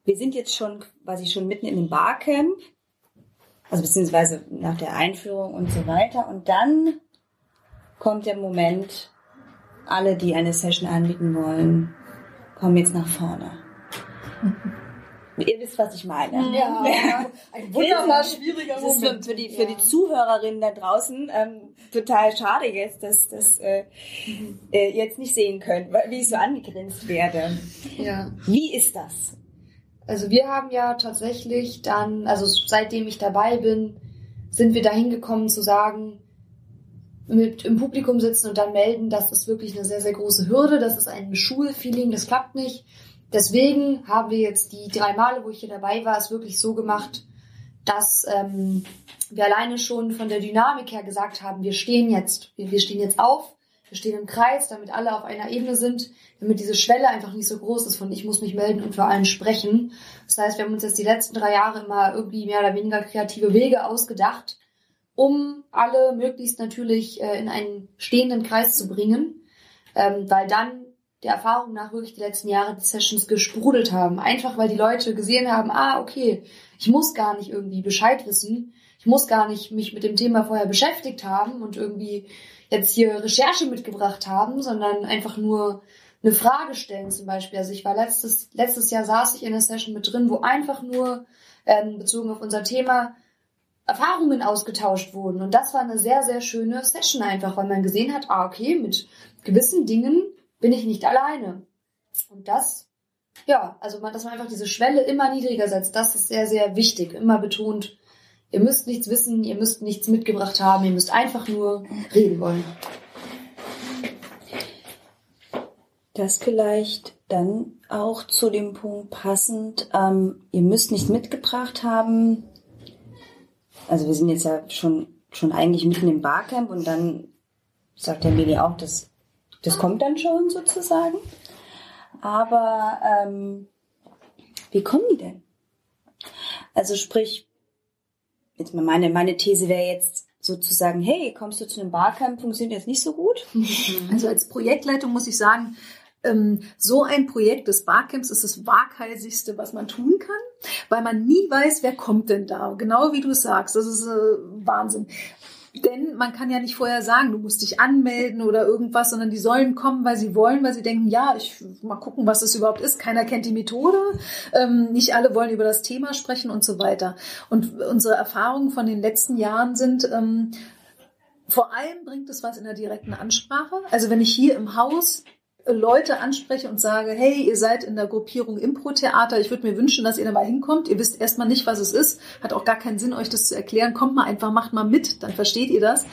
wir sind jetzt schon quasi schon mitten in dem Barcamp. Also beziehungsweise nach der Einführung und so weiter. Und dann kommt der Moment, alle, die eine Session anbieten wollen, kommen jetzt nach vorne. Ihr wisst, was ich meine. Ja, ein wunderbar schwieriger Das ist für, die, für Ja. die Zuhörerinnen da draußen ähm, total schade jetzt, dass das äh, äh, jetzt nicht sehen können, wie ich so angegrinst werde. Ja. Wie ist das? Also wir haben ja tatsächlich dann, also seitdem ich dabei bin, sind wir dahin gekommen zu sagen, mit im Publikum sitzen und dann melden, das ist wirklich eine sehr, sehr große Hürde, das ist ein Schulfeeling, das klappt nicht. Deswegen haben wir jetzt die drei Male, wo ich hier dabei war, es wirklich so gemacht, dass ähm, wir alleine schon von der Dynamik her gesagt haben, wir stehen jetzt, wir, wir stehen jetzt auf, wir stehen im Kreis, damit alle auf einer Ebene sind, damit diese Schwelle einfach nicht so groß ist von ich muss mich melden und für allen sprechen. Das heißt, wir haben uns jetzt die letzten drei Jahre immer irgendwie mehr oder weniger kreative Wege ausgedacht, um alle möglichst natürlich äh, in einen stehenden Kreis zu bringen, ähm, weil dann der Erfahrung nach wirklich die letzten Jahre die Sessions gesprudelt haben. Einfach weil die Leute gesehen haben, ah, okay, ich muss gar nicht irgendwie Bescheid wissen. Ich muss gar nicht mich mit dem Thema vorher beschäftigt haben und irgendwie jetzt hier Recherche mitgebracht haben, sondern einfach nur eine Frage stellen zum Beispiel. Also ich war letztes, letztes Jahr saß ich in einer Session mit drin, wo einfach nur ähm, bezogen auf unser Thema Erfahrungen ausgetauscht wurden. Und das war eine sehr, sehr schöne Session einfach, weil man gesehen hat, ah, okay, mit gewissen Dingen bin ich nicht alleine. Und das, ja, also man, dass man einfach diese Schwelle immer niedriger setzt, das ist sehr, sehr wichtig. Immer betont, ihr müsst nichts wissen, ihr müsst nichts mitgebracht haben, ihr müsst einfach nur reden wollen. Das vielleicht dann auch zu dem Punkt passend, ähm, ihr müsst nichts mitgebracht haben. Also wir sind jetzt ja schon, schon eigentlich mitten im Barcamp und dann sagt der Meli auch, das, das kommt dann schon sozusagen. Aber ähm, wie kommen die denn? Also sprich, jetzt meine, meine These wäre jetzt sozusagen, hey, kommst du zu einem Barcamp, funktioniert jetzt nicht so gut? Also als Projektleitung muss ich sagen, ähm, so ein Projekt des Barcamps ist das waghalsigste, was man tun kann, weil man nie weiß, wer kommt denn da. Genau wie du sagst, das ist äh, Wahnsinn. Denn man kann ja nicht vorher sagen, du musst dich anmelden oder irgendwas, sondern die sollen kommen, weil sie wollen, weil sie denken, ja, ich mal gucken, was das überhaupt ist. Keiner kennt die Methode, ähm, nicht alle wollen über das Thema sprechen und so weiter. Und unsere Erfahrungen von den letzten Jahren sind, ähm, vor allem bringt es was in der direkten Ansprache. Also wenn ich hier im Haus Leute anspreche und sage, hey, ihr seid in der Gruppierung Impro-Theater, ich würde mir wünschen, dass ihr da mal hinkommt. Ihr wisst erstmal nicht, was es ist, hat auch gar keinen Sinn, euch das zu erklären. Kommt mal einfach, macht mal mit, dann versteht ihr das.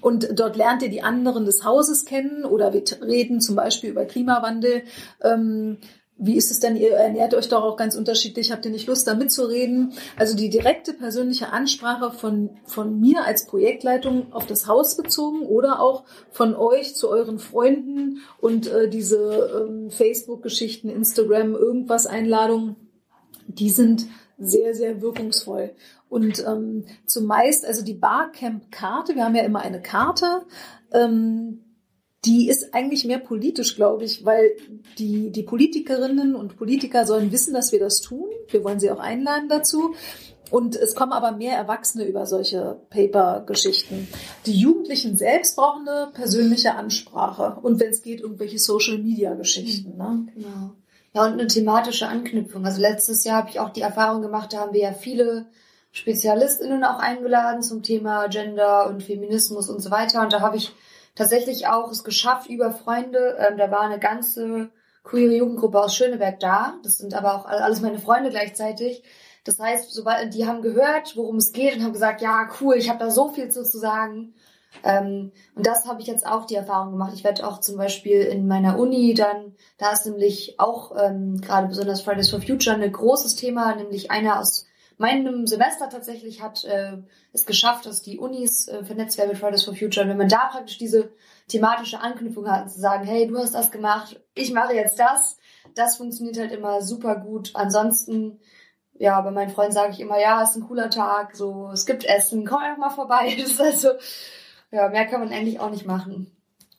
Und dort lernt ihr die anderen des Hauses kennen oder wir reden zum Beispiel über Klimawandel. Ähm, wie ist es denn, ihr ernährt euch doch auch ganz unterschiedlich, habt ihr nicht Lust, da mitzureden? Also die direkte persönliche Ansprache von, von mir als Projektleitung auf das Haus bezogen oder auch von euch zu euren Freunden und äh, diese ähm, Facebook-Geschichten, Instagram, irgendwas Einladungen, die sind sehr, sehr wirkungsvoll. Und ähm, zumeist, also die Barcamp-Karte, wir haben ja immer eine Karte, ähm, die ist eigentlich mehr politisch, glaube ich, weil die, die Politikerinnen und Politiker sollen wissen, dass wir das tun. Wir wollen sie auch einladen dazu. Und es kommen aber mehr Erwachsene über solche Paper-Geschichten. Die Jugendlichen selbst brauchen eine persönliche Ansprache. Und wenn es geht, irgendwelche Social-Media-Geschichten. Ne? Genau. Ja, und eine thematische Anknüpfung. Also letztes Jahr habe ich auch die Erfahrung gemacht, da haben wir ja viele SpezialistInnen auch eingeladen zum Thema Gender und Feminismus und so weiter. Und da habe ich tatsächlich auch es geschafft über Freunde. Ähm, da war eine ganze queere Jugendgruppe aus Schöneberg da. Das sind aber auch alles meine Freunde gleichzeitig. Das heißt, sobald die haben gehört, worum es geht und haben gesagt, ja cool, ich habe da so viel zu, zu sagen. Ähm, und das habe ich jetzt auch die Erfahrung gemacht. Ich werde auch zum Beispiel in meiner Uni dann, da ist nämlich auch ähm, gerade besonders Fridays for Future ein großes Thema, nämlich einer aus meinem Semester tatsächlich hat äh, es geschafft, dass die Unis äh, vernetzt werden mit Fridays for Future. Und wenn man da praktisch diese thematische Anknüpfung hat, zu sagen, hey, du hast das gemacht, ich mache jetzt das, das funktioniert halt immer super gut. Ansonsten, ja, bei meinen Freunden sage ich immer, ja, ist ein cooler Tag, so, es gibt Essen, komm einfach mal vorbei. Das ist also, ja, mehr kann man eigentlich auch nicht machen.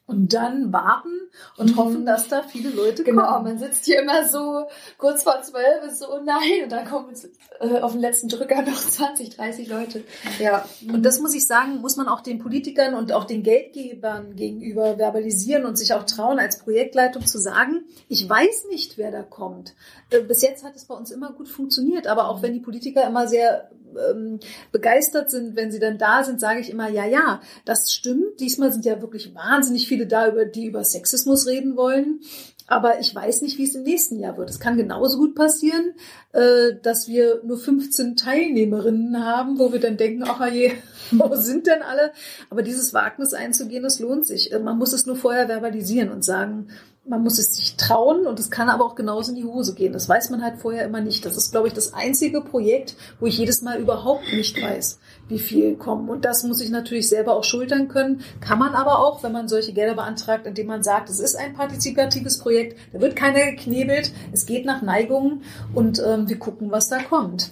Und dann warten und mhm. hoffen, dass da viele Leute genau, kommen. Genau, man sitzt hier immer so kurz vor zwölf, ist so, oh nein, und dann kommen äh, auf den letzten Drücker noch 20, 30 Leute. Ja. Und das muss ich sagen, muss man auch den Politikern und auch den Geldgebern gegenüber verbalisieren und sich auch trauen, als Projektleitung zu sagen, ich weiß nicht, wer da kommt. Äh, bis jetzt hat es bei uns immer gut funktioniert, aber auch wenn die Politiker immer sehr ähm, begeistert sind, wenn sie dann da sind, sage ich immer, ja, ja, das stimmt. Diesmal sind ja wirklich wahnsinnig viele da, über die über Sexismus reden wollen. Aber ich weiß nicht, wie es im nächsten Jahr wird. Es kann genauso gut passieren, äh, dass wir nur 15 Teilnehmerinnen haben, wo wir dann denken, ach je, wo sind denn alle? Aber dieses Wagnis einzugehen, das lohnt sich. Äh, man muss es nur vorher verbalisieren und sagen, man muss es sich trauen und es kann aber auch genauso in die Hose gehen. Das weiß man halt vorher immer nicht. Das ist, glaube ich, das einzige Projekt, wo ich jedes Mal überhaupt nicht weiß, wie viel kommen. Und das muss ich natürlich selber auch schultern können. Kann man aber auch, wenn man solche Gelder beantragt, indem man sagt, es ist ein partizipatives Projekt, da wird keiner geknebelt, es geht nach Neigungen und ähm, wir gucken, was da kommt.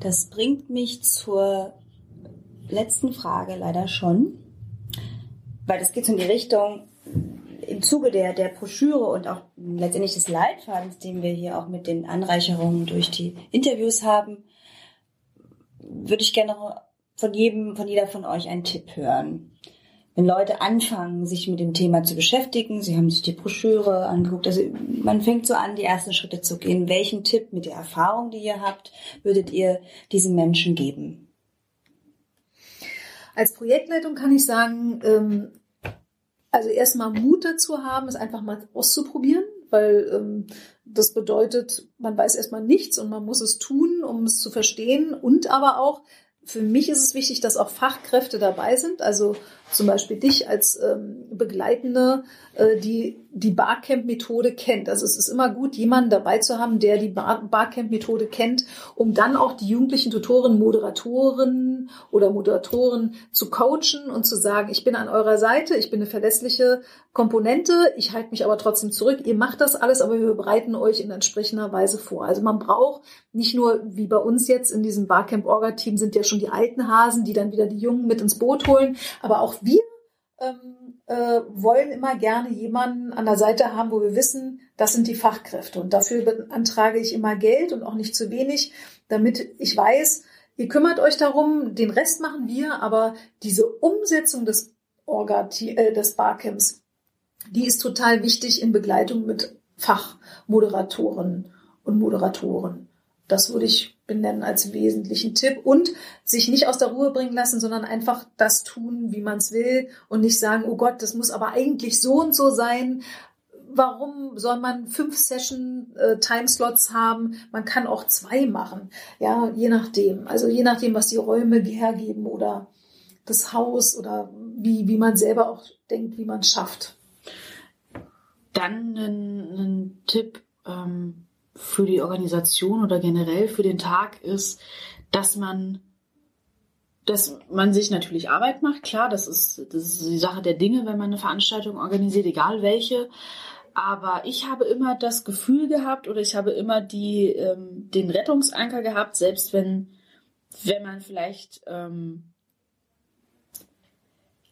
Das bringt mich zur letzten Frage leider schon, weil das geht so in die Richtung, im Zuge der, der Broschüre und auch letztendlich des Leitfadens, den wir hier auch mit den Anreicherungen durch die Interviews haben, würde ich gerne von jedem, von jeder von euch einen Tipp hören. Wenn Leute anfangen, sich mit dem Thema zu beschäftigen, sie haben sich die Broschüre angeguckt, also man fängt so an, die ersten Schritte zu gehen. Welchen Tipp mit der Erfahrung, die ihr habt, würdet ihr diesen Menschen geben? Als Projektleitung kann ich sagen, ähm, also erstmal Mut dazu haben, es einfach mal auszuprobieren, weil ähm, das bedeutet, man weiß erstmal nichts und man muss es tun, um es zu verstehen. Und aber auch, für mich ist es wichtig, dass auch Fachkräfte dabei sind, also zum Beispiel dich als ähm, Begleitende, äh, die die Barcamp-Methode kennt. Also es ist immer gut, jemanden dabei zu haben, der die Bar Barcamp-Methode kennt, um dann auch die jugendlichen Tutoren, Moderatoren oder Moderatoren zu coachen und zu sagen, ich bin an eurer Seite, ich bin eine verlässliche Komponente, ich halte mich aber trotzdem zurück. Ihr macht das alles, aber wir bereiten euch in entsprechender Weise vor. Also man braucht nicht nur, wie bei uns jetzt in diesem Barcamp-Orga-Team sind ja schon die alten Hasen, die dann wieder die Jungen mit ins Boot holen, aber auch wir ähm, äh, wollen immer gerne jemanden an der Seite haben, wo wir wissen, das sind die Fachkräfte. Und dafür beantrage ich immer Geld und auch nicht zu wenig, damit ich weiß, ihr kümmert euch darum, den Rest machen wir, aber diese Umsetzung des Orga, äh, des Barcamps, die ist total wichtig in Begleitung mit Fachmoderatoren und Moderatoren. Das würde ich benennen als wesentlichen Tipp und sich nicht aus der Ruhe bringen lassen, sondern einfach das tun, wie man es will und nicht sagen, oh Gott, das muss aber eigentlich so und so sein. Warum soll man fünf Session äh, Timeslots haben? Man kann auch zwei machen. Ja, je nachdem. Also je nachdem, was die Räume hergeben oder das Haus oder wie, wie man selber auch denkt, wie man es schafft. Dann ein, ein Tipp, ähm für die Organisation oder generell für den Tag ist, dass man dass man sich natürlich Arbeit macht, klar, das ist, das ist die Sache der Dinge, wenn man eine Veranstaltung organisiert, egal welche. Aber ich habe immer das Gefühl gehabt oder ich habe immer die, ähm, den Rettungsanker gehabt, selbst wenn, wenn man vielleicht ähm,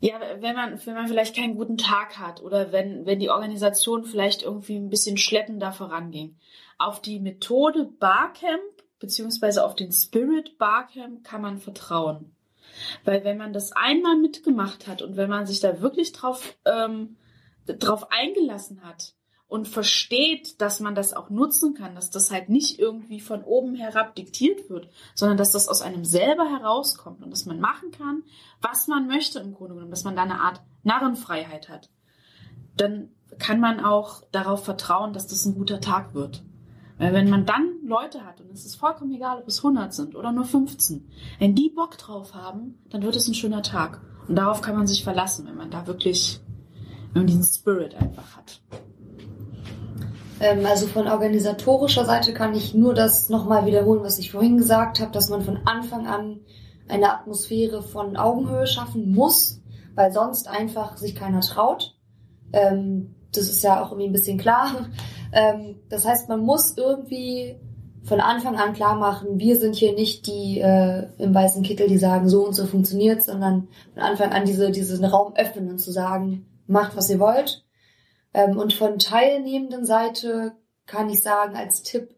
ja, wenn man, wenn man vielleicht keinen guten Tag hat oder wenn, wenn die Organisation vielleicht irgendwie ein bisschen schleppender voranging. Auf die Methode Barcamp beziehungsweise auf den Spirit Barcamp kann man vertrauen. Weil wenn man das einmal mitgemacht hat und wenn man sich da wirklich drauf, ähm, drauf eingelassen hat, und versteht, dass man das auch nutzen kann, dass das halt nicht irgendwie von oben herab diktiert wird, sondern dass das aus einem selber herauskommt und dass man machen kann, was man möchte im Grunde genommen, dass man da eine Art Narrenfreiheit hat, dann kann man auch darauf vertrauen, dass das ein guter Tag wird. Weil wenn man dann Leute hat, und es ist vollkommen egal, ob es 100 sind oder nur 15, wenn die Bock drauf haben, dann wird es ein schöner Tag. Und darauf kann man sich verlassen, wenn man da wirklich, wenn man diesen Spirit einfach hat. Ähm, also von organisatorischer Seite kann ich nur das nochmal wiederholen, was ich vorhin gesagt habe, dass man von Anfang an eine Atmosphäre von Augenhöhe schaffen muss, weil sonst einfach sich keiner traut. Ähm, das ist ja auch irgendwie ein bisschen klar. Ähm, das heißt, man muss irgendwie von Anfang an klar machen, wir sind hier nicht die äh, im weißen Kittel, die sagen, so und so funktioniert, sondern von Anfang an diese, diesen Raum öffnen und zu sagen, macht, was ihr wollt. Ähm, und von teilnehmenden Seite kann ich sagen, als Tipp,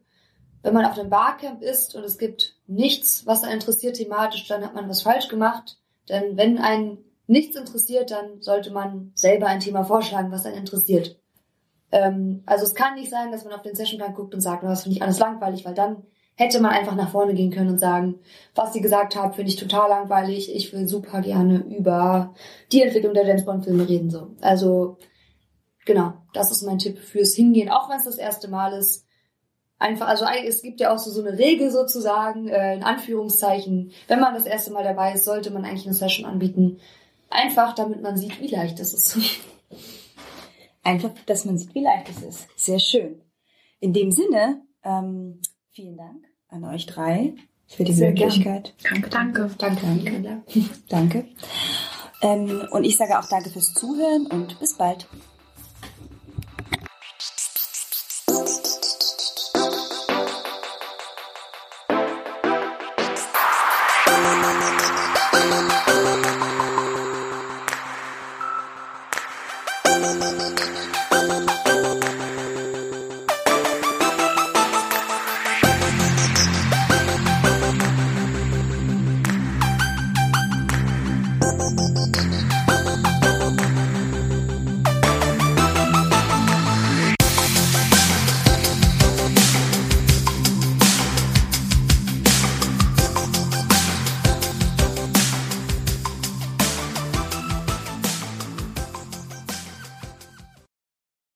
wenn man auf einem Barcamp ist und es gibt nichts, was einen interessiert thematisch, dann hat man was falsch gemacht. Denn wenn einen nichts interessiert, dann sollte man selber ein Thema vorschlagen, was einen interessiert. Ähm, also es kann nicht sein, dass man auf den Sessionplan guckt und sagt, das finde ich alles langweilig, weil dann hätte man einfach nach vorne gehen können und sagen, was sie gesagt haben, finde ich total langweilig. Ich will super gerne über die Entwicklung der James Bond Filme reden, so. Also, genau. Das ist mein Tipp fürs Hingehen, auch wenn es das erste Mal ist. Einfach, also es gibt ja auch so, so eine Regel sozusagen, äh, in Anführungszeichen. Wenn man das erste Mal dabei ist, sollte man eigentlich eine Session anbieten. Einfach, damit man sieht, wie leicht es ist. Einfach, dass man sieht, wie leicht es ist. Sehr schön. In dem Sinne, ähm, vielen Dank an euch drei für die Sehr Möglichkeit. Danke, danke. Danke. Danke. danke. Ähm, und ich sage auch danke fürs Zuhören und bis bald.